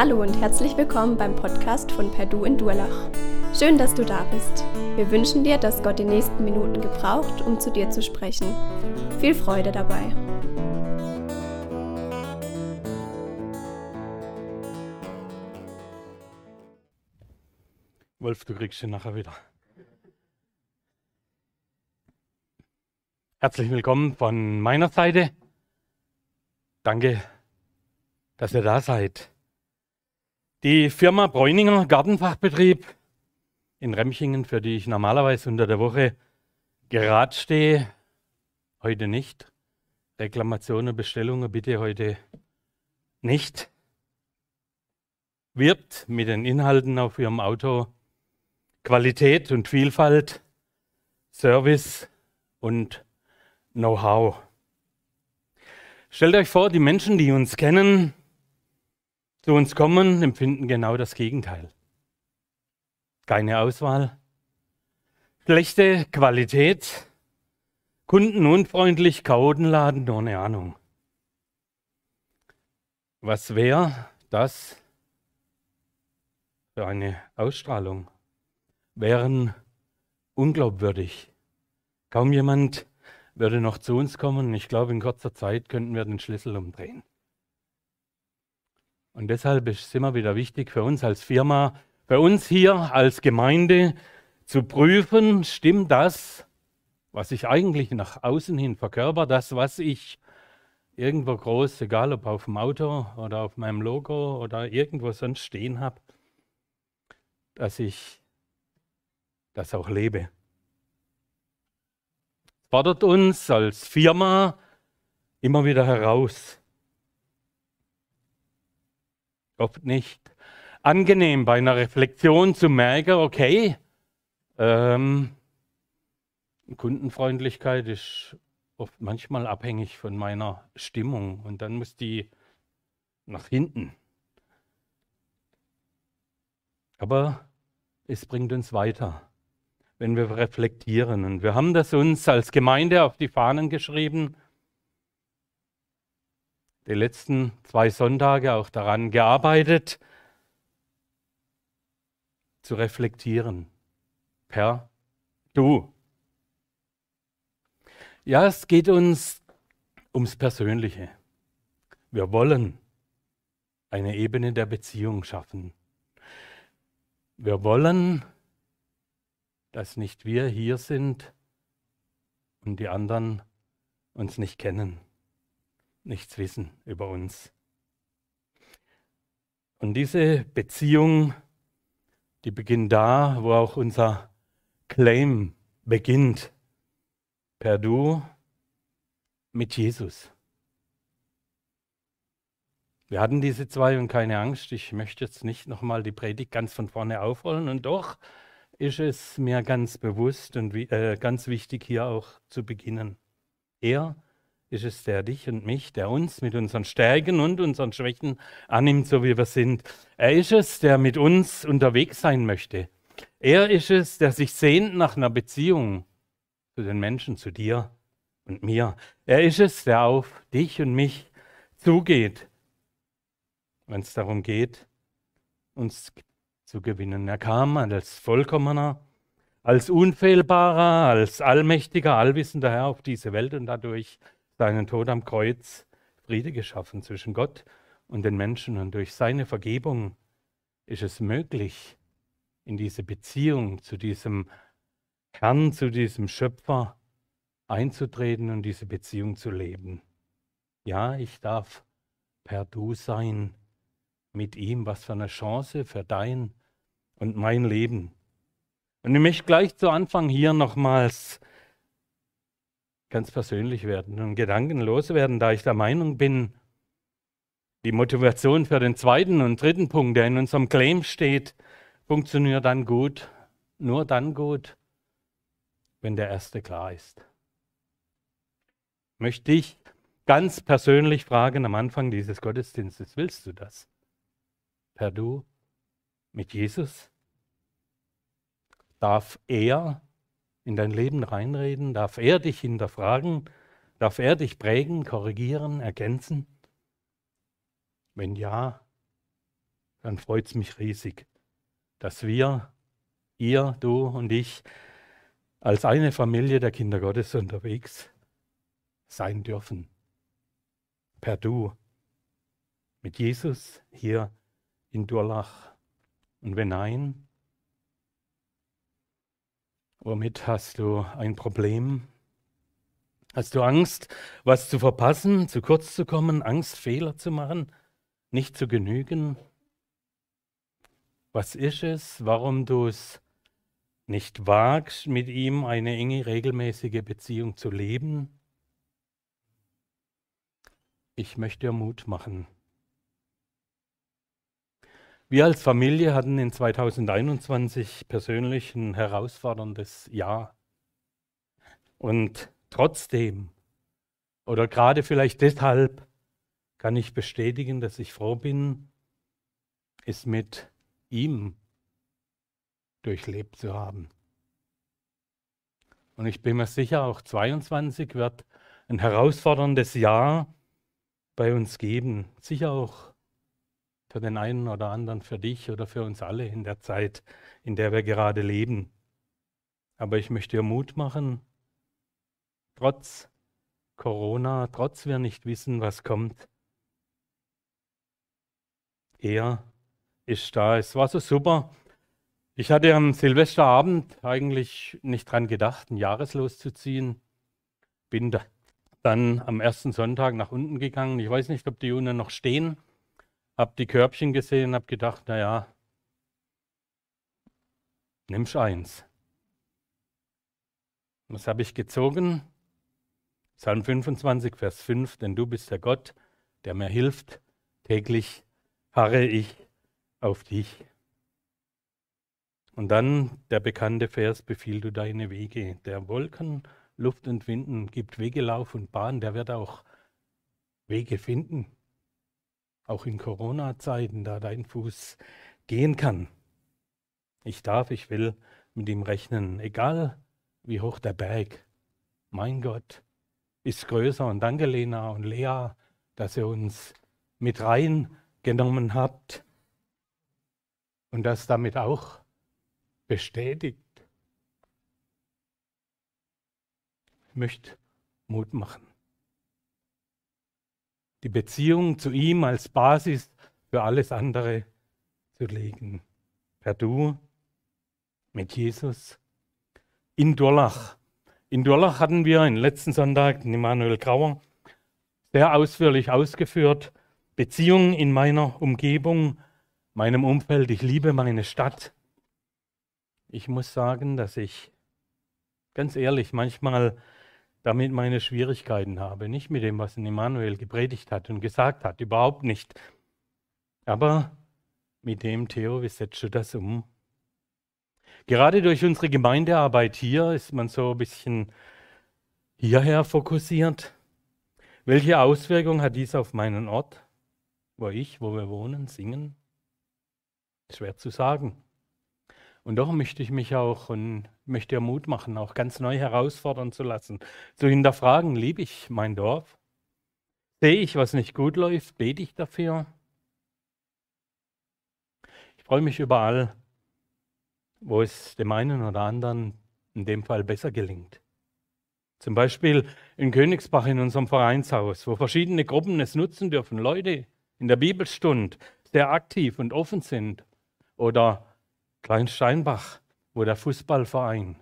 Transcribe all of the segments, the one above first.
Hallo und herzlich willkommen beim Podcast von Perdu in Durlach. Schön, dass du da bist. Wir wünschen dir, dass Gott die nächsten Minuten gebraucht, um zu dir zu sprechen. Viel Freude dabei. Wolf, du kriegst ihn nachher wieder. Herzlich willkommen von meiner Seite. Danke, dass ihr da seid. Die Firma Bräuninger Gartenfachbetrieb in Remchingen, für die ich normalerweise unter der Woche gerade stehe, heute nicht. Reklamationen, Bestellungen bitte heute nicht. Wirbt mit den Inhalten auf ihrem Auto Qualität und Vielfalt, Service und Know-how. Stellt euch vor, die Menschen, die uns kennen, zu uns kommen, empfinden genau das Gegenteil. Keine Auswahl, schlechte Qualität, kundenunfreundlich, Chaotenladen ohne Ahnung. Was wäre das für eine Ausstrahlung? Wären unglaubwürdig. Kaum jemand würde noch zu uns kommen. Ich glaube, in kurzer Zeit könnten wir den Schlüssel umdrehen. Und deshalb ist es immer wieder wichtig für uns als Firma, für uns hier als Gemeinde zu prüfen, stimmt das, was ich eigentlich nach außen hin verkörper, das, was ich irgendwo groß, egal ob auf dem Auto oder auf meinem Logo oder irgendwo sonst stehen habe, dass ich das auch lebe. Es fordert uns als Firma immer wieder heraus, oft nicht angenehm bei einer Reflexion zu merken, okay, ähm, Kundenfreundlichkeit ist oft manchmal abhängig von meiner Stimmung und dann muss die nach hinten. Aber es bringt uns weiter, wenn wir reflektieren. Und wir haben das uns als Gemeinde auf die Fahnen geschrieben, die letzten zwei Sonntage auch daran gearbeitet, zu reflektieren. Per Du. Ja, es geht uns ums Persönliche. Wir wollen eine Ebene der Beziehung schaffen. Wir wollen, dass nicht wir hier sind und die anderen uns nicht kennen nichts wissen über uns. Und diese Beziehung, die beginnt da, wo auch unser Claim beginnt, per Du mit Jesus. Wir hatten diese zwei und keine Angst. Ich möchte jetzt nicht nochmal die Predigt ganz von vorne aufrollen. Und doch ist es mir ganz bewusst und äh, ganz wichtig, hier auch zu beginnen. Er ist es der dich und mich, der uns mit unseren Stärken und unseren Schwächen annimmt, so wie wir sind. Er ist es, der mit uns unterwegs sein möchte. Er ist es, der sich sehnt nach einer Beziehung zu den Menschen, zu dir und mir. Er ist es, der auf dich und mich zugeht, wenn es darum geht, uns zu gewinnen. Er kam als vollkommener, als unfehlbarer, als allmächtiger, allwissender Herr auf diese Welt und dadurch seinen Tod am Kreuz Friede geschaffen zwischen Gott und den Menschen. Und durch seine Vergebung ist es möglich, in diese Beziehung zu diesem Herrn, zu diesem Schöpfer einzutreten und diese Beziehung zu leben. Ja, ich darf per Du sein mit ihm. Was für eine Chance für dein und mein Leben. Und ich möchte gleich zu Anfang hier nochmals ganz persönlich werden und Gedanken loswerden, da ich der Meinung bin, die Motivation für den zweiten und dritten Punkt, der in unserem Claim steht, funktioniert dann gut, nur dann gut, wenn der erste klar ist. Möchte ich ganz persönlich fragen am Anfang dieses Gottesdienstes, willst du das? Per Du mit Jesus? Darf er in dein Leben reinreden? Darf er dich hinterfragen? Darf er dich prägen, korrigieren, ergänzen? Wenn ja, dann freut es mich riesig, dass wir, ihr, du und ich, als eine Familie der Kinder Gottes unterwegs sein dürfen. Per Du. Mit Jesus hier in Durlach. Und wenn nein, womit hast du ein Problem? Hast du Angst, was zu verpassen, zu kurz zu kommen, Angst, Fehler zu machen, nicht zu genügen? Was ist es, warum du es nicht wagst, mit ihm eine enge, regelmäßige Beziehung zu leben? Ich möchte dir Mut machen. Wir als Familie hatten in 2021 persönlich ein herausforderndes Jahr. Und trotzdem, oder gerade vielleicht deshalb, kann ich bestätigen, dass ich froh bin, es mit ihm durchlebt zu haben. Und ich bin mir sicher, auch 22 wird ein herausforderndes Jahr bei uns geben. Sicher auch für den einen oder anderen, für dich oder für uns alle in der Zeit, in der wir gerade leben. Aber ich möchte dir Mut machen, trotz Corona, trotz wir nicht wissen, was kommt. Er ist da. Es war so super. Ich hatte am Silvesterabend eigentlich nicht dran gedacht, ein Jahreslos zu ziehen. Bin da dann am ersten Sonntag nach unten gegangen. Ich weiß nicht, ob die unten noch stehen. Hab die Körbchen gesehen, hab gedacht, naja, nimmst eins. Was habe ich gezogen? Psalm 25, Vers 5, denn du bist der Gott, der mir hilft. Täglich harre ich auf dich. Und dann der bekannte Vers, befiehl du deine Wege. Der Wolken, Luft und Winden gibt Wegelauf und Bahn, der wird auch Wege finden. Auch in Corona-Zeiten, da dein Fuß gehen kann. Ich darf, ich will mit ihm rechnen, egal wie hoch der Berg. Mein Gott ist größer und danke Lena und Lea, dass ihr uns mit reingenommen habt und das damit auch bestätigt. Ich möchte Mut machen. Die Beziehung zu ihm als Basis für alles andere zu legen. Per Du mit Jesus in Durlach. In Durlach hatten wir den letzten Sonntag den Immanuel Grauer sehr ausführlich ausgeführt. Beziehungen in meiner Umgebung meinem Umfeld. Ich liebe meine Stadt. Ich muss sagen, dass ich ganz ehrlich manchmal damit meine Schwierigkeiten habe. Nicht mit dem, was Immanuel gepredigt hat und gesagt hat, überhaupt nicht. Aber mit dem, Theo, wie setzt du das um? Gerade durch unsere Gemeindearbeit hier ist man so ein bisschen hierher fokussiert. Welche Auswirkungen hat dies auf meinen Ort, wo ich, wo wir wohnen, singen? Schwer zu sagen. Und doch möchte ich mich auch und möchte dir Mut machen, auch ganz neu herausfordern zu lassen, zu hinterfragen, liebe ich mein Dorf? Sehe ich, was nicht gut läuft? Bete ich dafür? Ich freue mich überall, wo es dem einen oder anderen in dem Fall besser gelingt. Zum Beispiel in Königsbach in unserem Vereinshaus, wo verschiedene Gruppen es nutzen dürfen, Leute in der Bibelstunde sehr aktiv und offen sind oder Kleinsteinbach, wo der Fußballverein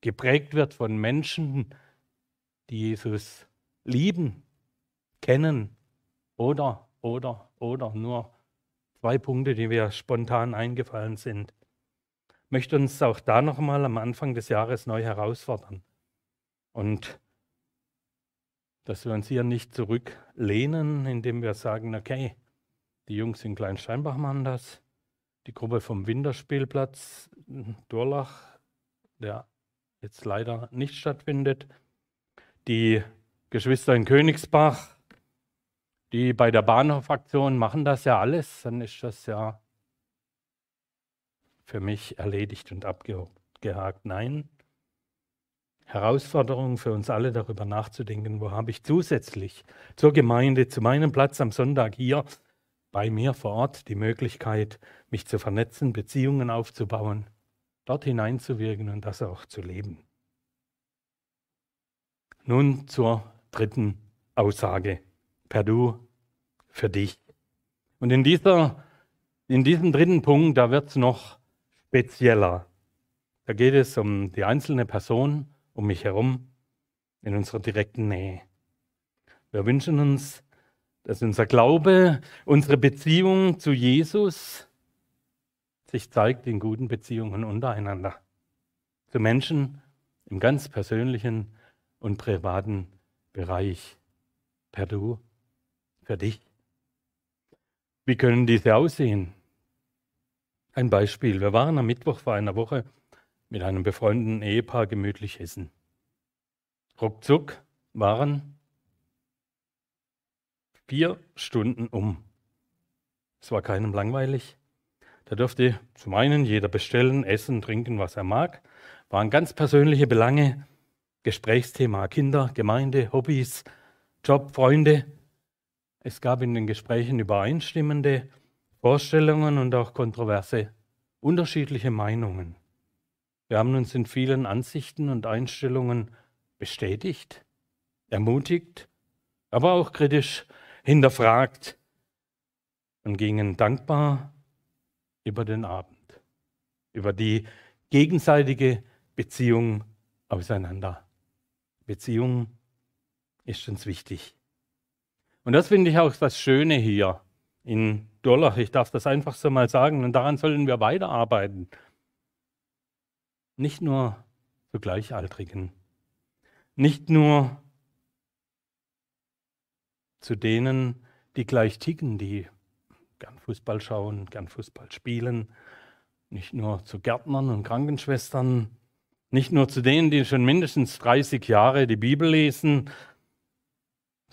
geprägt wird von Menschen, die Jesus lieben, kennen oder, oder, oder nur zwei Punkte, die mir spontan eingefallen sind. Ich möchte uns auch da nochmal am Anfang des Jahres neu herausfordern. Und dass wir uns hier nicht zurücklehnen, indem wir sagen, okay, die Jungs in Kleinsteinbach machen das, die Gruppe vom Winterspielplatz Durlach, der jetzt leider nicht stattfindet, die Geschwister in Königsbach, die bei der Bahnhofaktion machen das ja alles, dann ist das ja für mich erledigt und abgehakt. Nein, Herausforderung für uns alle darüber nachzudenken, wo habe ich zusätzlich zur Gemeinde, zu meinem Platz am Sonntag hier bei mir vor Ort die Möglichkeit, mich zu vernetzen, Beziehungen aufzubauen, dort hineinzuwirken und das auch zu leben. Nun zur dritten Aussage. Per Du, für dich. Und in, dieser, in diesem dritten Punkt, da wird es noch spezieller. Da geht es um die einzelne Person um mich herum in unserer direkten Nähe. Wir wünschen uns, dass unser Glaube, unsere Beziehung zu Jesus sich zeigt in guten Beziehungen untereinander. Zu Menschen im ganz persönlichen und privaten Bereich. Per Du, für dich. Wie können diese aussehen? Ein Beispiel. Wir waren am Mittwoch vor einer Woche mit einem befreundeten Ehepaar gemütlich essen. Ruckzuck waren vier Stunden um. Es war keinem langweilig. Da durfte zum einen jeder bestellen, essen, trinken, was er mag. Waren ganz persönliche Belange, Gesprächsthema Kinder, Gemeinde, Hobbys, Job, Freunde. Es gab in den Gesprächen übereinstimmende Vorstellungen und auch kontroverse, unterschiedliche Meinungen. Wir haben uns in vielen Ansichten und Einstellungen bestätigt, ermutigt, aber auch kritisch hinterfragt und gingen dankbar über den Abend, über die gegenseitige Beziehung auseinander. Beziehung ist uns wichtig. Und das finde ich auch das Schöne hier in Dollach. Ich darf das einfach so mal sagen. Und daran sollen wir weiterarbeiten. Nicht nur zu Gleichaltrigen, nicht nur zu denen, die gleich ticken, die gern Fußball schauen, gern Fußball spielen, nicht nur zu Gärtnern und Krankenschwestern, nicht nur zu denen, die schon mindestens 30 Jahre die Bibel lesen,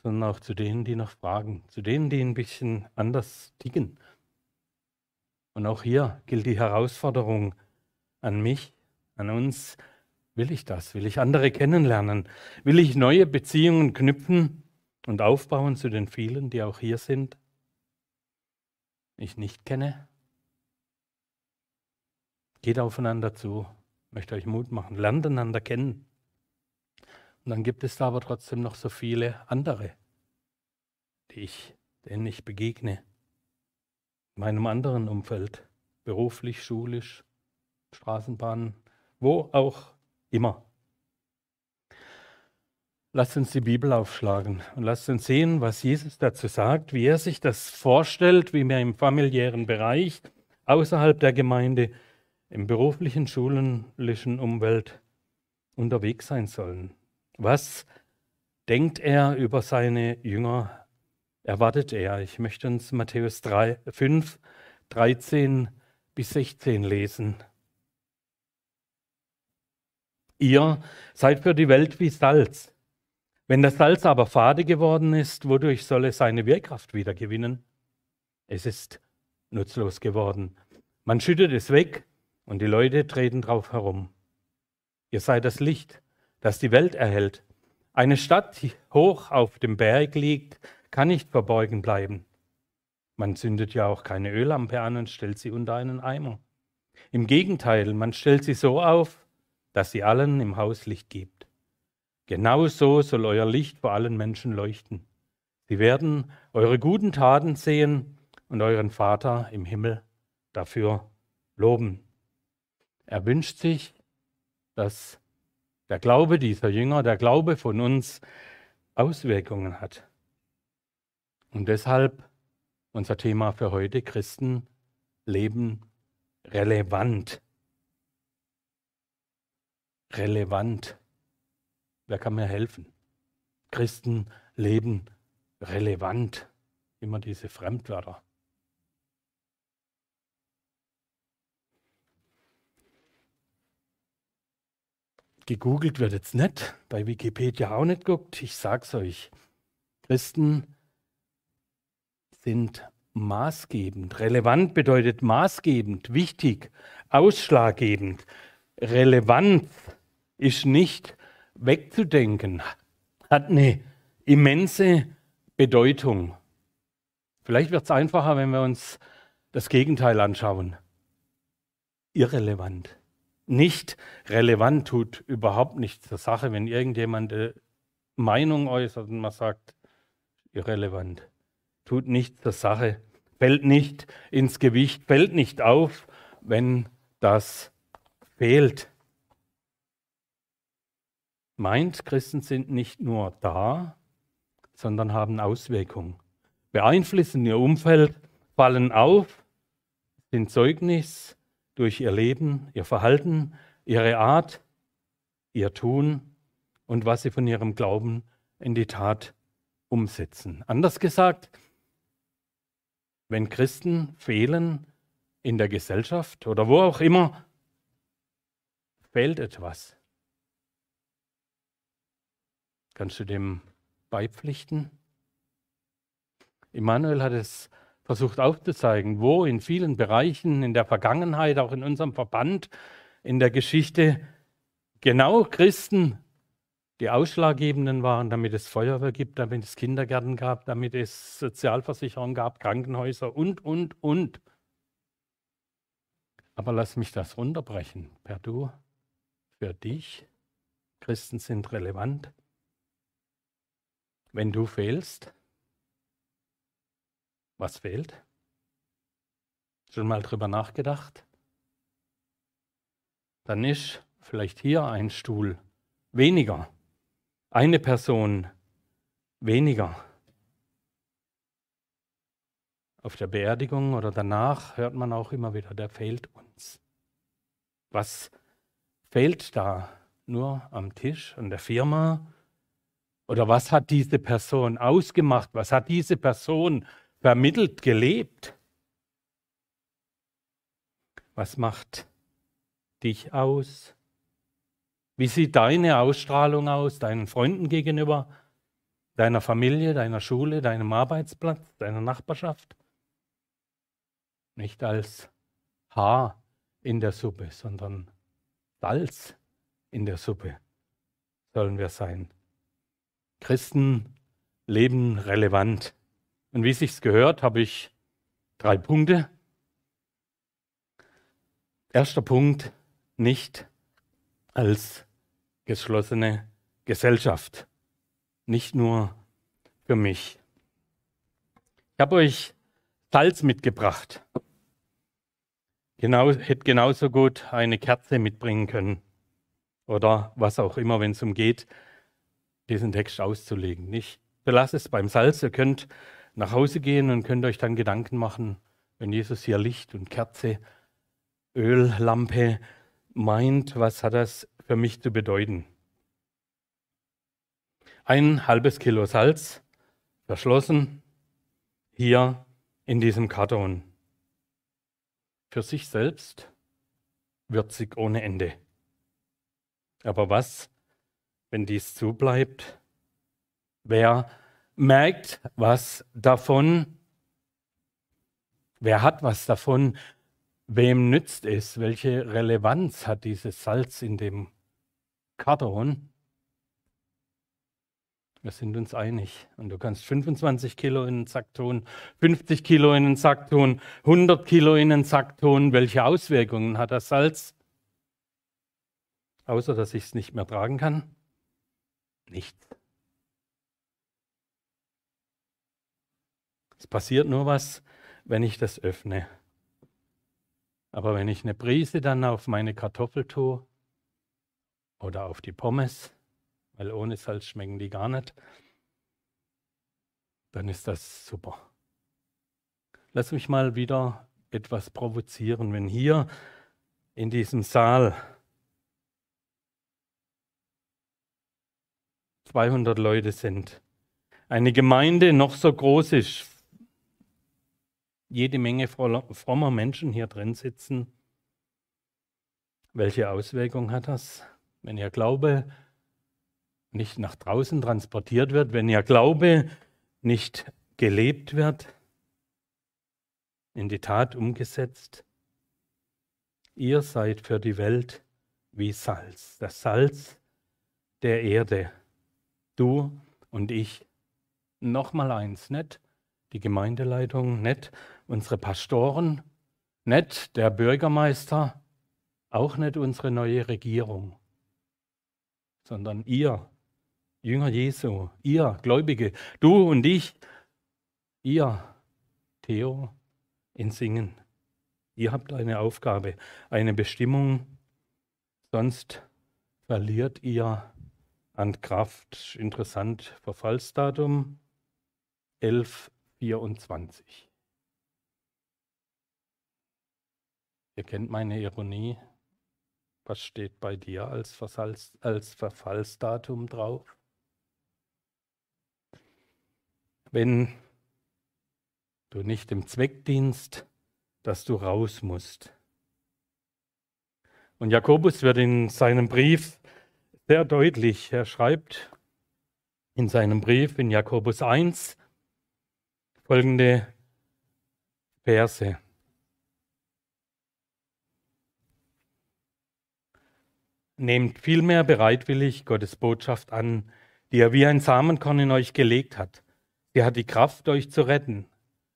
sondern auch zu denen, die noch fragen, zu denen, die ein bisschen anders ticken. Und auch hier gilt die Herausforderung an mich, an uns, will ich das? Will ich andere kennenlernen? Will ich neue Beziehungen knüpfen und aufbauen zu den vielen, die auch hier sind, ich nicht kenne? Geht aufeinander zu, möchte euch Mut machen, lernt einander kennen. Und dann gibt es da aber trotzdem noch so viele andere, die ich, denen ich begegne. In meinem anderen Umfeld, beruflich, schulisch, Straßenbahn, wo auch immer. Lasst uns die Bibel aufschlagen und lasst uns sehen, was Jesus dazu sagt, wie er sich das vorstellt, wie wir im familiären Bereich, außerhalb der Gemeinde, im beruflichen, schulischen Umwelt unterwegs sein sollen. Was denkt er über seine Jünger? Erwartet er? Ich möchte uns Matthäus 3, 5, 13 bis 16 lesen. Ihr seid für die Welt wie Salz. Wenn das Salz aber fade geworden ist, wodurch soll es seine Wirkkraft wieder gewinnen? Es ist nutzlos geworden. Man schüttet es weg und die Leute treten drauf herum. Ihr seid das Licht, das die Welt erhält. Eine Stadt, die hoch auf dem Berg liegt, kann nicht verborgen bleiben. Man zündet ja auch keine Öllampe an und stellt sie unter einen Eimer. Im Gegenteil, man stellt sie so auf, dass sie allen im Haus Licht gibt. Genau so soll euer Licht vor allen Menschen leuchten. Sie werden eure guten Taten sehen und euren Vater im Himmel dafür loben. Er wünscht sich, dass der Glaube dieser Jünger, der Glaube von uns Auswirkungen hat. Und deshalb unser Thema für heute, Christen leben relevant relevant. Wer kann mir helfen? Christen leben relevant. Immer diese Fremdwörter. Gegoogelt wird jetzt nicht, bei Wikipedia auch nicht guckt. Ich sag's euch. Christen sind maßgebend. Relevant bedeutet maßgebend, wichtig, ausschlaggebend. Relevanz ist nicht wegzudenken, hat eine immense Bedeutung. Vielleicht wird es einfacher, wenn wir uns das Gegenteil anschauen. Irrelevant. Nicht relevant tut überhaupt nichts zur Sache, wenn irgendjemand eine Meinung äußert und man sagt, irrelevant. Tut nichts zur Sache, fällt nicht ins Gewicht, fällt nicht auf, wenn das fehlt. Meint, Christen sind nicht nur da, sondern haben Auswirkungen. Beeinflussen ihr Umfeld, fallen auf, sind Zeugnis durch ihr Leben, ihr Verhalten, ihre Art, ihr Tun und was sie von ihrem Glauben in die Tat umsetzen. Anders gesagt, wenn Christen fehlen in der Gesellschaft oder wo auch immer, fehlt etwas. Kannst du dem beipflichten? Immanuel hat es versucht aufzuzeigen, wo in vielen Bereichen in der Vergangenheit, auch in unserem Verband, in der Geschichte, genau Christen die ausschlaggebenden waren, damit es Feuerwehr gibt, damit es Kindergärten gab, damit es Sozialversicherung gab, Krankenhäuser und, und, und. Aber lass mich das runterbrechen. Per Du, für dich, Christen sind relevant. Wenn du fehlst, was fehlt? Schon mal drüber nachgedacht? Dann ist vielleicht hier ein Stuhl weniger, eine Person weniger. Auf der Beerdigung oder danach hört man auch immer wieder, der fehlt uns. Was fehlt da? Nur am Tisch an der Firma? Oder was hat diese Person ausgemacht? Was hat diese Person vermittelt, gelebt? Was macht dich aus? Wie sieht deine Ausstrahlung aus, deinen Freunden gegenüber, deiner Familie, deiner Schule, deinem Arbeitsplatz, deiner Nachbarschaft? Nicht als Haar in der Suppe, sondern Salz in der Suppe sollen wir sein. Christen leben relevant. Und wie sich's gehört, habe ich drei Punkte. Erster Punkt, nicht als geschlossene Gesellschaft, nicht nur für mich. Ich habe euch Salz mitgebracht. Genau, hätte genauso gut eine Kerze mitbringen können oder was auch immer, wenn es umgeht, diesen Text auszulegen. Ich belasse es beim Salz. Ihr könnt nach Hause gehen und könnt euch dann Gedanken machen, wenn Jesus hier Licht und Kerze, Öllampe meint, was hat das für mich zu bedeuten? Ein halbes Kilo Salz, verschlossen, hier in diesem Karton. Für sich selbst würzig ohne Ende. Aber was, wenn dies zubleibt? Wer merkt was davon? Wer hat was davon? Wem nützt es? Welche Relevanz hat dieses Salz in dem Karton? Wir sind uns einig. Und du kannst 25 Kilo in den Sack tun, 50 Kilo in den Sack tun, 100 Kilo in den Sack tun. Welche Auswirkungen hat das Salz? außer dass ich es nicht mehr tragen kann? Nichts. Es passiert nur was, wenn ich das öffne. Aber wenn ich eine Prise dann auf meine Kartoffel tue oder auf die Pommes, weil ohne Salz schmecken die gar nicht, dann ist das super. Lass mich mal wieder etwas provozieren. Wenn hier in diesem Saal 200 Leute sind. Eine Gemeinde noch so groß ist, jede Menge frommer Menschen hier drin sitzen. Welche Auswirkung hat das, wenn ihr Glaube nicht nach draußen transportiert wird, wenn ihr Glaube nicht gelebt wird, in die Tat umgesetzt? Ihr seid für die Welt wie Salz, das Salz der Erde. Du und ich. Nochmal eins, nicht die Gemeindeleitung, nicht unsere Pastoren, nicht der Bürgermeister, auch nicht unsere neue Regierung, sondern ihr, Jünger Jesu, ihr Gläubige, du und ich, ihr, Theo, in Singen. Ihr habt eine Aufgabe, eine Bestimmung, sonst verliert ihr an Kraft. Interessant, Verfallsdatum 1124. Ihr kennt meine Ironie. Was steht bei dir als, Verfalls, als Verfallsdatum drauf? Wenn du nicht im Zweck dienst, dass du raus musst. Und Jakobus wird in seinem Brief sehr deutlich, er schreibt in seinem Brief in Jakobus 1 folgende Verse. Nehmt vielmehr bereitwillig Gottes Botschaft an, die er wie ein Samenkorn in euch gelegt hat. Sie hat die Kraft, euch zu retten.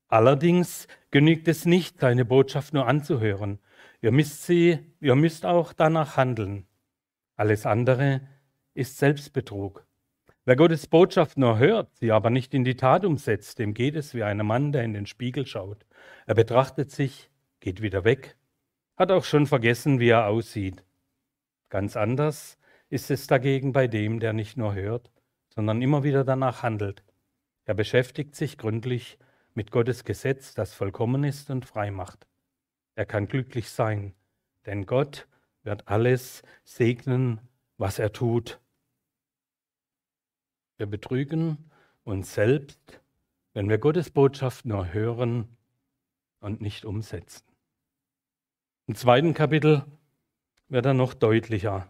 Allerdings genügt es nicht, seine Botschaft nur anzuhören. Ihr müsst sie, ihr müsst auch danach handeln. Alles andere ist Selbstbetrug. Wer Gottes Botschaft nur hört, sie aber nicht in die Tat umsetzt, dem geht es wie einem Mann, der in den Spiegel schaut. Er betrachtet sich, geht wieder weg, hat auch schon vergessen, wie er aussieht. Ganz anders ist es dagegen bei dem, der nicht nur hört, sondern immer wieder danach handelt. Er beschäftigt sich gründlich mit Gottes Gesetz, das vollkommen ist und frei macht. Er kann glücklich sein, denn Gott wird alles segnen, was er tut. Wir betrügen uns selbst, wenn wir Gottes Botschaft nur hören und nicht umsetzen. Im zweiten Kapitel wird er noch deutlicher.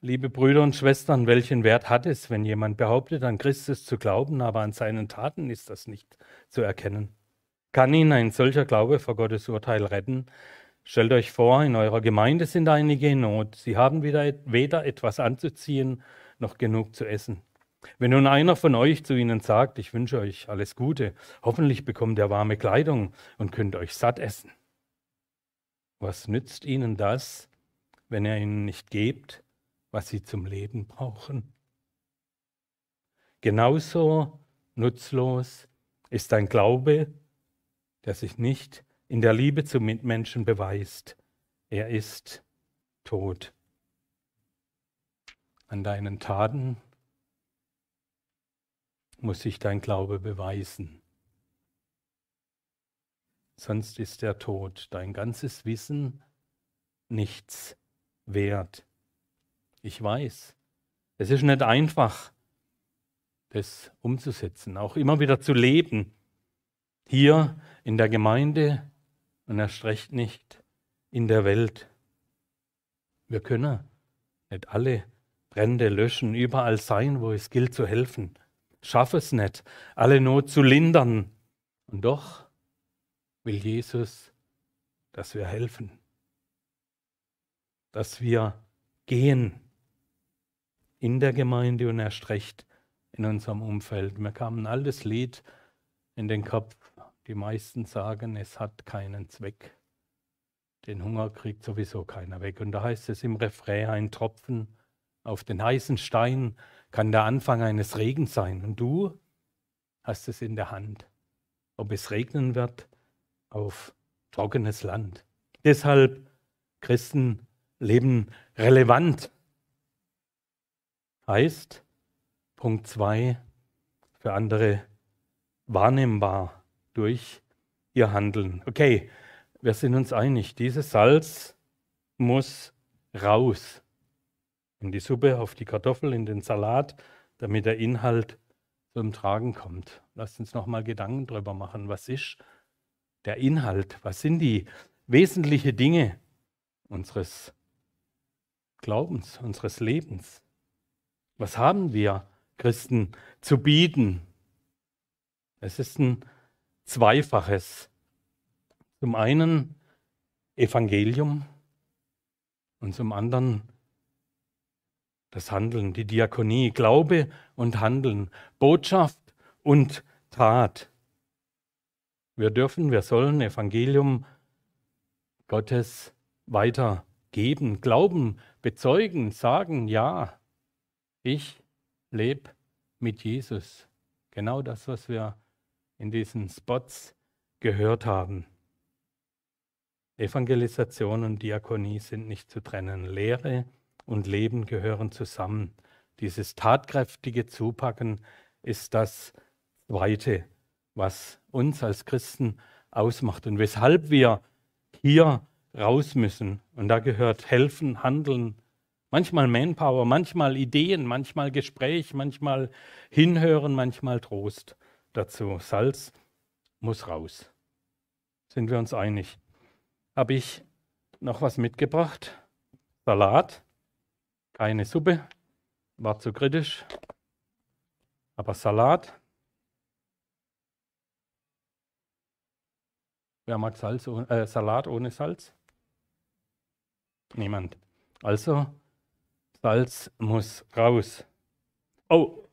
Liebe Brüder und Schwestern, welchen Wert hat es, wenn jemand behauptet, an Christus zu glauben, aber an seinen Taten ist das nicht zu erkennen? Kann ihn ein solcher Glaube vor Gottes Urteil retten? Stellt euch vor, in eurer Gemeinde sind einige in Not. Sie haben wieder weder etwas anzuziehen noch genug zu essen. Wenn nun einer von euch zu ihnen sagt, ich wünsche euch alles Gute, hoffentlich bekommt ihr warme Kleidung und könnt euch satt essen. Was nützt ihnen das, wenn er ihnen nicht gebt, was sie zum Leben brauchen? Genauso nutzlos ist ein Glaube, der sich nicht in der Liebe zu Mitmenschen beweist. Er ist tot. An deinen Taten muss sich dein Glaube beweisen sonst ist der Tod, dein ganzes Wissen nichts wert. Ich weiß, es ist nicht einfach, das umzusetzen, auch immer wieder zu leben, hier in der Gemeinde und erst recht nicht in der Welt. Wir können nicht alle Brände löschen, überall sein, wo es gilt zu helfen. Schaff es nicht, alle Not zu lindern. Und doch will Jesus, dass wir helfen, dass wir gehen in der Gemeinde und erst recht in unserem Umfeld. Mir kam ein altes Lied in den Kopf. Die meisten sagen, es hat keinen Zweck. Den Hunger kriegt sowieso keiner weg. Und da heißt es im Refrain, ein Tropfen auf den heißen Stein kann der Anfang eines Regens sein. Und du hast es in der Hand, ob es regnen wird auf trockenes Land. Deshalb Christen leben relevant. Heißt, Punkt 2, für andere wahrnehmbar durch ihr Handeln. Okay, wir sind uns einig, dieses Salz muss raus in die Suppe, auf die Kartoffel, in den Salat, damit der Inhalt zum Tragen kommt. Lasst uns noch mal Gedanken darüber machen, was ist der Inhalt, was sind die wesentlichen Dinge unseres Glaubens, unseres Lebens? Was haben wir Christen zu bieten? Es ist ein zweifaches. Zum einen Evangelium und zum anderen das Handeln, die Diakonie, Glaube und Handeln, Botschaft und Tat. Wir dürfen, wir sollen Evangelium Gottes weitergeben, glauben, bezeugen, sagen, ja, ich lebe mit Jesus. Genau das, was wir in diesen Spots gehört haben. Evangelisation und Diakonie sind nicht zu trennen. Lehre und Leben gehören zusammen. Dieses tatkräftige Zupacken ist das Zweite, was uns als Christen ausmacht und weshalb wir hier raus müssen. Und da gehört helfen, handeln, manchmal Manpower, manchmal Ideen, manchmal Gespräch, manchmal hinhören, manchmal Trost dazu. Salz muss raus. Sind wir uns einig? Habe ich noch was mitgebracht? Salat, keine Suppe, war zu kritisch, aber Salat. Wer mag Salz, äh, Salat ohne Salz? Niemand. Also, Salz muss raus. Oh.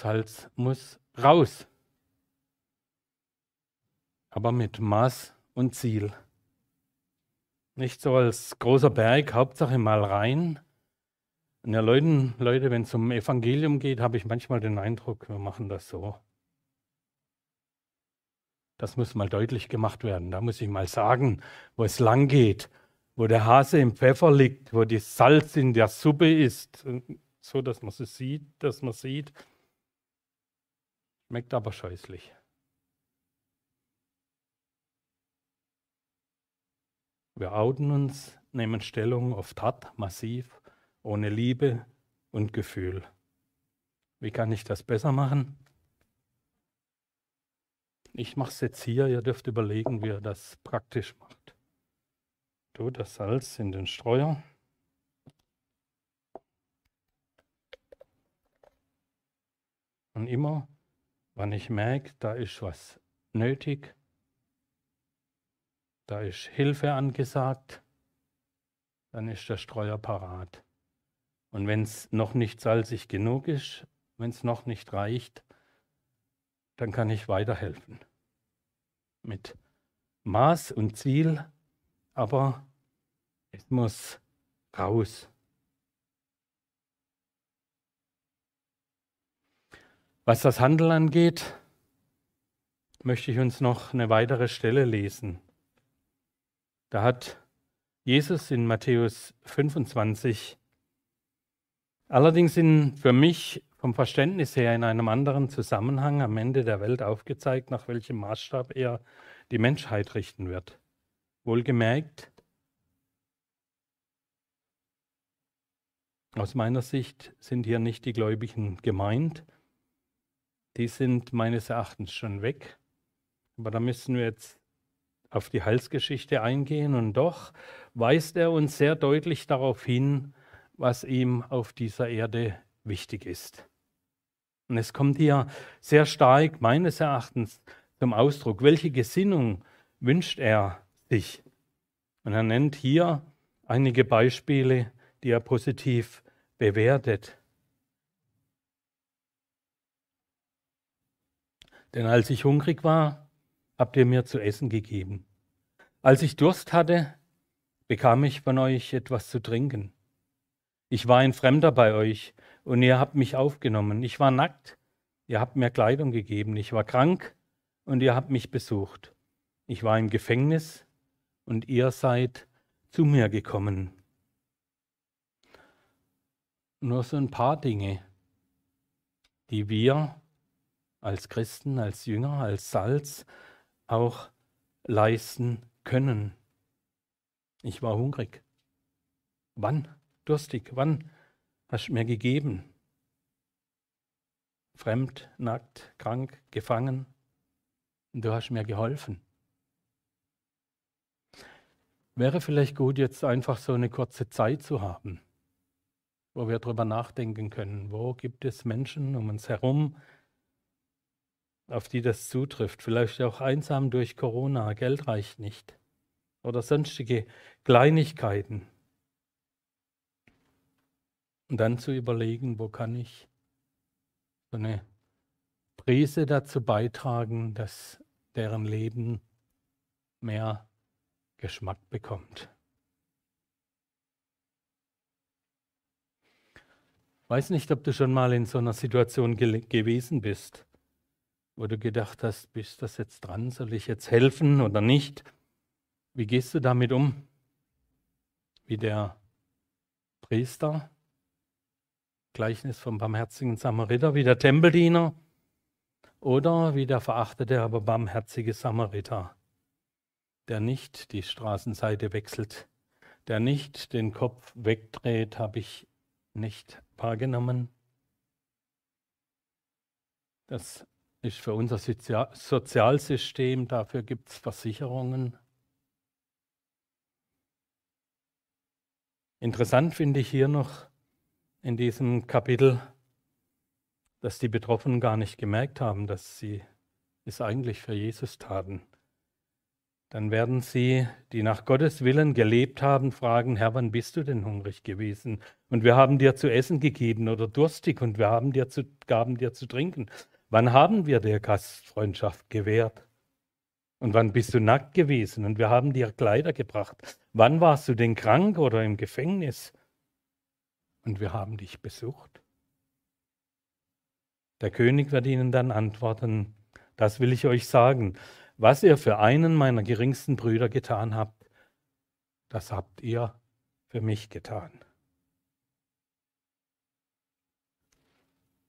Salz muss raus. Aber mit Maß und Ziel. Nicht so als großer Berg, Hauptsache mal rein, ja, Leuten, Leute, wenn es um Evangelium geht, habe ich manchmal den Eindruck, wir machen das so. Das muss mal deutlich gemacht werden. Da muss ich mal sagen, wo es lang geht, wo der Hase im Pfeffer liegt, wo die Salz in der Suppe ist, so dass man es sieht, dass man sieht. Schmeckt aber scheußlich. Wir outen uns, nehmen Stellung oft hart, massiv ohne Liebe und Gefühl. Wie kann ich das besser machen? Ich mache es jetzt hier, ihr dürft überlegen, wie ihr das praktisch macht. Du das Salz in den Streuer. Und immer, wenn ich merke, da ist was nötig, da ist Hilfe angesagt, dann ist der Streuer parat. Und wenn es noch nicht salzig genug ist, wenn es noch nicht reicht, dann kann ich weiterhelfen. Mit Maß und Ziel, aber es muss raus. Was das Handeln angeht, möchte ich uns noch eine weitere Stelle lesen. Da hat Jesus in Matthäus 25 Allerdings sind für mich vom Verständnis her in einem anderen Zusammenhang am Ende der Welt aufgezeigt, nach welchem Maßstab er die Menschheit richten wird. Wohlgemerkt, aus meiner Sicht sind hier nicht die Gläubigen gemeint. Die sind meines Erachtens schon weg. Aber da müssen wir jetzt auf die Heilsgeschichte eingehen. Und doch weist er uns sehr deutlich darauf hin, was ihm auf dieser Erde wichtig ist. Und es kommt hier sehr stark meines Erachtens zum Ausdruck, welche Gesinnung wünscht er sich. Und er nennt hier einige Beispiele, die er positiv bewertet. Denn als ich hungrig war, habt ihr mir zu essen gegeben. Als ich Durst hatte, bekam ich von euch etwas zu trinken. Ich war ein Fremder bei euch und ihr habt mich aufgenommen. Ich war nackt, ihr habt mir Kleidung gegeben. Ich war krank und ihr habt mich besucht. Ich war im Gefängnis und ihr seid zu mir gekommen. Nur so ein paar Dinge, die wir als Christen, als Jünger, als Salz auch leisten können. Ich war hungrig. Wann? durstig. Wann hast du mir gegeben? Fremd, nackt, krank, gefangen. Du hast mir geholfen. Wäre vielleicht gut, jetzt einfach so eine kurze Zeit zu haben, wo wir darüber nachdenken können. Wo gibt es Menschen um uns herum, auf die das zutrifft? Vielleicht auch einsam durch Corona, Geld reicht nicht. Oder sonstige Kleinigkeiten, Und dann zu überlegen, wo kann ich so eine Prise dazu beitragen, dass deren Leben mehr Geschmack bekommt. Weiß nicht, ob du schon mal in so einer Situation ge gewesen bist, wo du gedacht hast, bist das jetzt dran, soll ich jetzt helfen oder nicht? Wie gehst du damit um? Wie der Priester, Gleichnis vom barmherzigen Samariter, wie der Tempeldiener oder wie der verachtete, aber barmherzige Samariter, der nicht die Straßenseite wechselt, der nicht den Kopf wegdreht, habe ich nicht wahrgenommen. Das ist für unser Sozialsystem, dafür gibt es Versicherungen. Interessant finde ich hier noch in diesem Kapitel, dass die Betroffenen gar nicht gemerkt haben, dass sie es eigentlich für Jesus taten. Dann werden sie, die nach Gottes Willen gelebt haben, fragen, Herr, wann bist du denn hungrig gewesen? Und wir haben dir zu essen gegeben oder durstig und wir haben dir zu, gaben dir zu trinken. Wann haben wir dir Gastfreundschaft gewährt? Und wann bist du nackt gewesen und wir haben dir Kleider gebracht? Wann warst du denn krank oder im Gefängnis? Und wir haben dich besucht. Der König wird ihnen dann antworten, das will ich euch sagen, was ihr für einen meiner geringsten Brüder getan habt, das habt ihr für mich getan.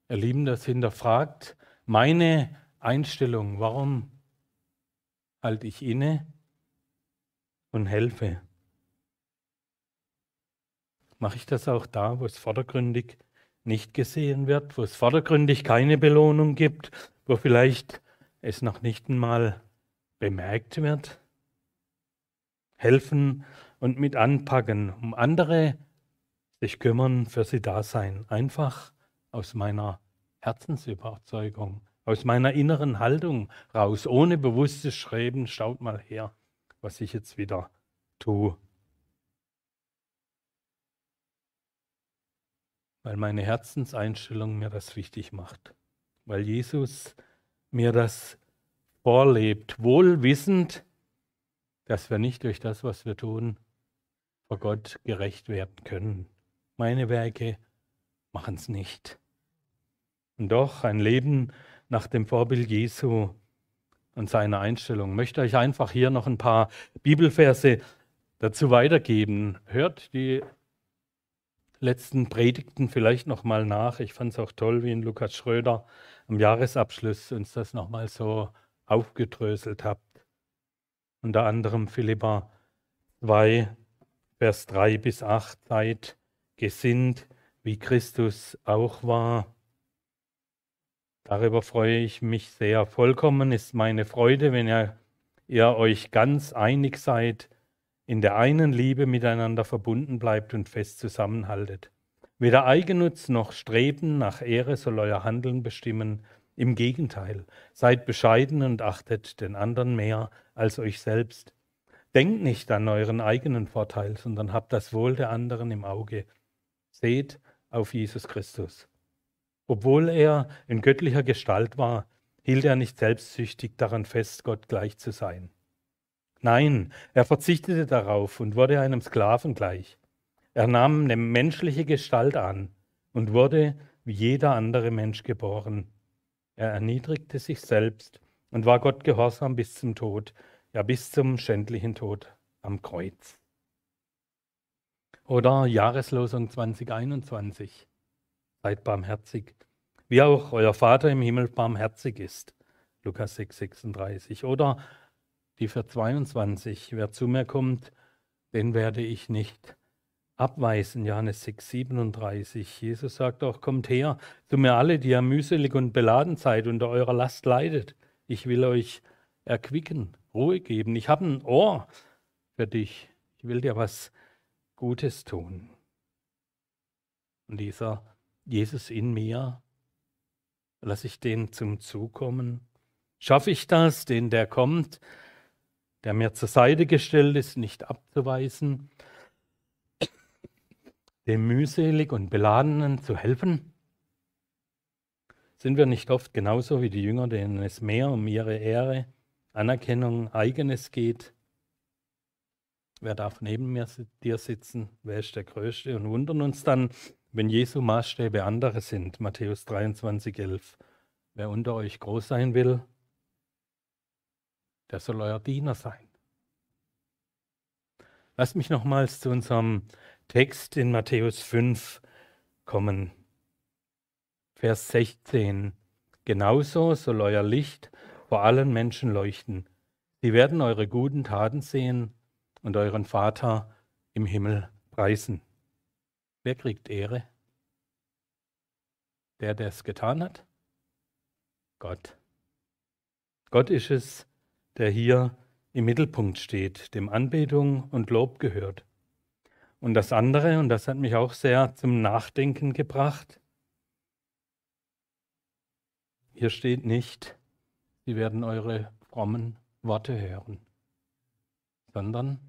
Ihr Lieben, das hinterfragt meine Einstellung. Warum halte ich inne und helfe? Mache ich das auch da, wo es vordergründig nicht gesehen wird, wo es vordergründig keine Belohnung gibt, wo vielleicht es noch nicht einmal bemerkt wird? Helfen und mit anpacken, um andere sich kümmern, für sie da sein. Einfach aus meiner Herzensüberzeugung, aus meiner inneren Haltung raus, ohne bewusstes Schreiben, schaut mal her, was ich jetzt wieder tue. weil meine Herzenseinstellung mir das wichtig macht, weil Jesus mir das vorlebt, wohl wissend, dass wir nicht durch das, was wir tun, vor Gott gerecht werden können. Meine Werke machen es nicht. Und doch ein Leben nach dem Vorbild Jesu und seiner Einstellung. Ich möchte euch einfach hier noch ein paar Bibelverse dazu weitergeben. Hört die letzten Predigten vielleicht nochmal nach. Ich fand es auch toll, wie in Lukas Schröder am Jahresabschluss uns das nochmal so aufgedröselt habt. Unter anderem Philippa 2, Vers 3 bis 8, seid gesinnt, wie Christus auch war. Darüber freue ich mich sehr. Vollkommen ist meine Freude, wenn ihr, ihr euch ganz einig seid in der einen Liebe miteinander verbunden bleibt und fest zusammenhaltet. Weder Eigennutz noch Streben nach Ehre soll euer Handeln bestimmen. Im Gegenteil, seid bescheiden und achtet den anderen mehr als euch selbst. Denkt nicht an euren eigenen Vorteil, sondern habt das Wohl der anderen im Auge. Seht auf Jesus Christus. Obwohl er in göttlicher Gestalt war, hielt er nicht selbstsüchtig daran fest, Gott gleich zu sein. Nein, er verzichtete darauf und wurde einem Sklaven gleich. Er nahm eine menschliche Gestalt an und wurde wie jeder andere Mensch geboren. Er erniedrigte sich selbst und war Gott gehorsam bis zum Tod, ja bis zum schändlichen Tod am Kreuz. Oder Jahreslosung 2021. Seid barmherzig, wie auch euer Vater im Himmel barmherzig ist. Lukas 6, 36. Oder die für 22. Wer zu mir kommt, den werde ich nicht abweisen. Johannes 6, 37. Jesus sagt auch, kommt her zu mir alle, die ihr mühselig und beladen seid, unter eurer Last leidet. Ich will euch erquicken, Ruhe geben. Ich habe ein Ohr für dich. Ich will dir was Gutes tun. Und dieser Jesus in mir, lasse ich den zum Zug kommen? Schaffe ich das, den der kommt, der mir zur Seite gestellt ist, nicht abzuweisen, dem mühselig und Beladenen zu helfen? Sind wir nicht oft genauso wie die Jünger, denen es mehr um ihre Ehre, Anerkennung, eigenes geht? Wer darf neben mir, dir sitzen? Wer ist der Größte? Und wundern uns dann, wenn Jesu Maßstäbe andere sind. Matthäus 23, 11. Wer unter euch groß sein will, der soll euer Diener sein. Lasst mich nochmals zu unserem Text in Matthäus 5 kommen. Vers 16. Genauso soll euer Licht vor allen Menschen leuchten. Sie werden eure guten Taten sehen und euren Vater im Himmel preisen. Wer kriegt Ehre? Der, der es getan hat? Gott. Gott ist es, der hier im Mittelpunkt steht, dem Anbetung und Lob gehört. Und das andere, und das hat mich auch sehr zum Nachdenken gebracht, hier steht nicht, Sie werden eure frommen Worte hören, sondern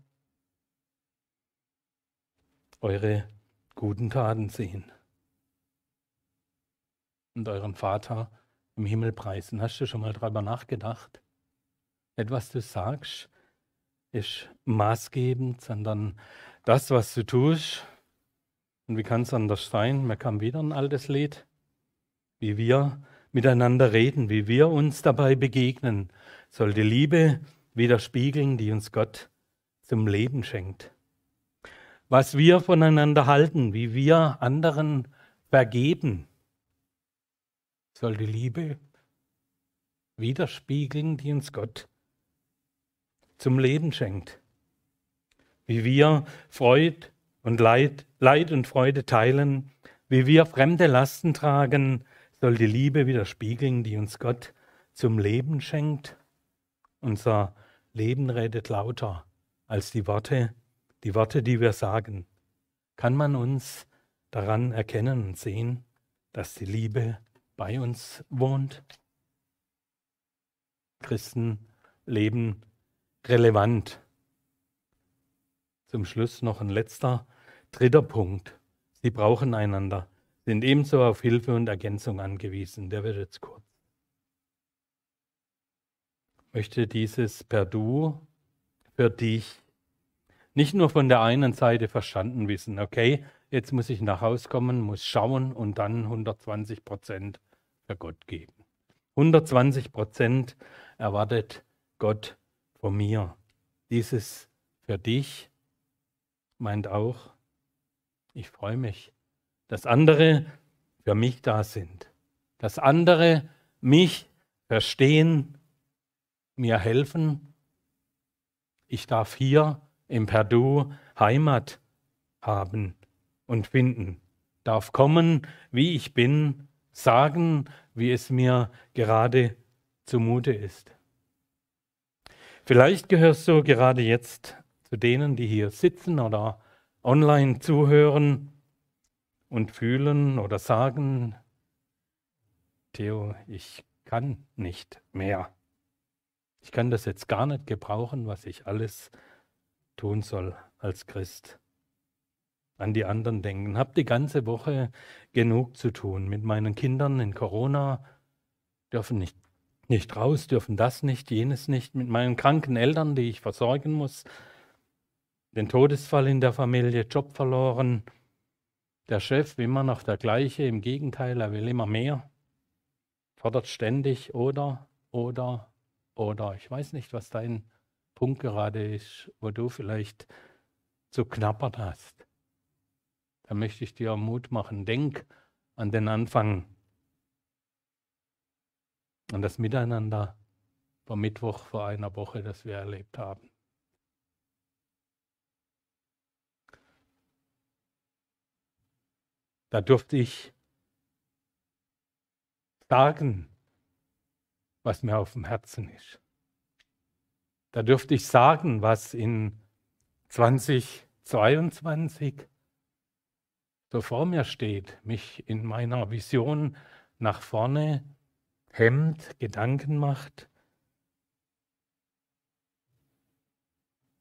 eure guten Taten sehen und euren Vater im Himmel preisen. Hast du schon mal darüber nachgedacht? etwas du sagst, ist maßgebend, sondern das, was du tust. Und wie kann es anders sein? Mir kam wieder ein altes Lied, wie wir miteinander reden, wie wir uns dabei begegnen, soll die Liebe widerspiegeln, die uns Gott zum Leben schenkt. Was wir voneinander halten, wie wir anderen vergeben, soll die Liebe widerspiegeln, die uns Gott zum Leben schenkt. Wie wir Freud und Leid, Leid und Freude teilen, wie wir fremde Lasten tragen, soll die Liebe widerspiegeln, die uns Gott zum Leben schenkt. Unser Leben redet lauter als die Worte, die Worte, die wir sagen. Kann man uns daran erkennen und sehen, dass die Liebe bei uns wohnt? Christen leben relevant. Zum Schluss noch ein letzter, dritter Punkt. Sie brauchen einander, sind ebenso auf Hilfe und Ergänzung angewiesen. Der wird jetzt kurz. Möchte dieses per Du für dich nicht nur von der einen Seite verstanden wissen, okay, jetzt muss ich nach Hause kommen, muss schauen und dann 120 Prozent für Gott geben. 120 Prozent erwartet Gott von mir. Dieses für dich meint auch, ich freue mich, dass andere für mich da sind, dass andere mich verstehen, mir helfen. Ich darf hier im Perdu Heimat haben und finden, darf kommen, wie ich bin, sagen, wie es mir gerade zumute ist. Vielleicht gehörst du gerade jetzt zu denen, die hier sitzen oder online zuhören und fühlen oder sagen, Theo, ich kann nicht mehr. Ich kann das jetzt gar nicht gebrauchen, was ich alles tun soll als Christ. An die anderen denken. Hab die ganze Woche genug zu tun. Mit meinen Kindern in Corona dürfen nicht nicht raus, dürfen das nicht, jenes nicht, mit meinen kranken Eltern, die ich versorgen muss, den Todesfall in der Familie, Job verloren, der Chef immer noch der gleiche, im Gegenteil, er will immer mehr, fordert ständig oder, oder, oder. Ich weiß nicht, was dein Punkt gerade ist, wo du vielleicht zu knappert hast. Da möchte ich dir Mut machen. Denk an den Anfang und das Miteinander vom Mittwoch vor einer Woche, das wir erlebt haben. Da durfte ich sagen, was mir auf dem Herzen ist. Da durfte ich sagen, was in 2022 so vor mir steht, mich in meiner Vision nach vorne hemmt, Gedanken macht.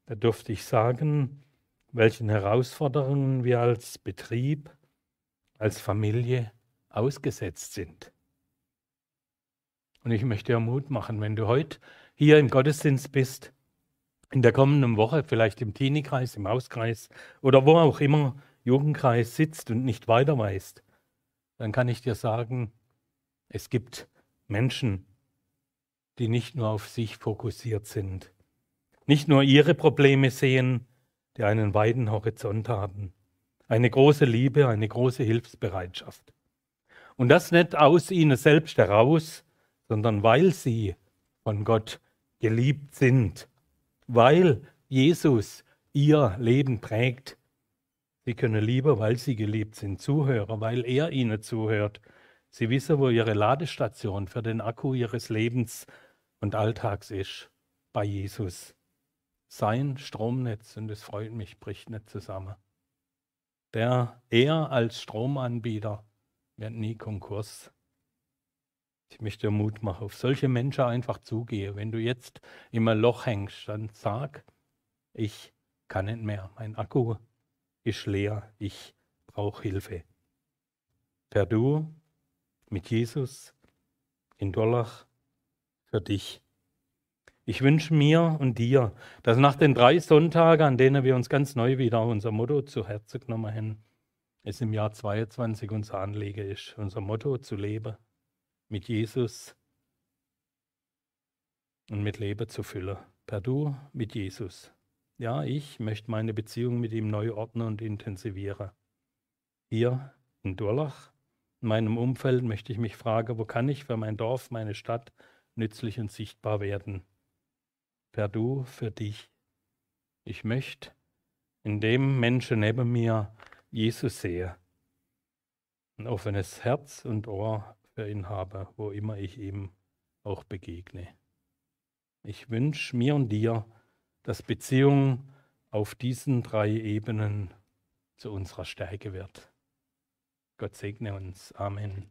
Da durfte ich sagen, welchen Herausforderungen wir als Betrieb, als Familie ausgesetzt sind. Und ich möchte dir Mut machen, wenn du heute hier im Gottesdienst bist, in der kommenden Woche, vielleicht im Teenie-Kreis, im Hauskreis oder wo auch immer Jugendkreis sitzt und nicht weiter weißt, dann kann ich dir sagen, es gibt Menschen, die nicht nur auf sich fokussiert sind, nicht nur ihre Probleme sehen, die einen weiten Horizont haben, eine große Liebe, eine große Hilfsbereitschaft. Und das nicht aus ihnen selbst heraus, sondern weil sie von Gott geliebt sind, weil Jesus ihr Leben prägt. Sie können lieber, weil sie geliebt sind, zuhören, weil er ihnen zuhört. Sie wissen, wo ihre Ladestation für den Akku ihres Lebens und Alltags ist, bei Jesus. Sein Stromnetz, und es freut mich, bricht nicht zusammen. Der, er als Stromanbieter wird nie Konkurs. Ich möchte Mut machen, auf solche Menschen einfach zugehen. Wenn du jetzt im Loch hängst, dann sag, ich kann nicht mehr. Mein Akku ist leer. Ich brauche Hilfe. Per Du, mit Jesus, in Dollach, für dich. Ich wünsche mir und dir, dass nach den drei Sonntagen, an denen wir uns ganz neu wieder unser Motto zu Herzen genommen haben, es im Jahr 22 unser Anliegen ist, unser Motto zu leben, mit Jesus und mit Leben zu füllen. Per Du mit Jesus. Ja, ich möchte meine Beziehung mit ihm neu ordnen und intensivieren. Hier in Durlach, in meinem Umfeld, möchte ich mich fragen, wo kann ich für mein Dorf, meine Stadt nützlich und sichtbar werden? Per Du für dich. Ich möchte in dem Menschen neben mir Jesus sehe. Ein offenes Herz und Ohr habe, wo immer ich ihm auch begegne. Ich wünsche mir und dir, dass Beziehung auf diesen drei Ebenen zu unserer Stärke wird. Gott segne uns. Amen.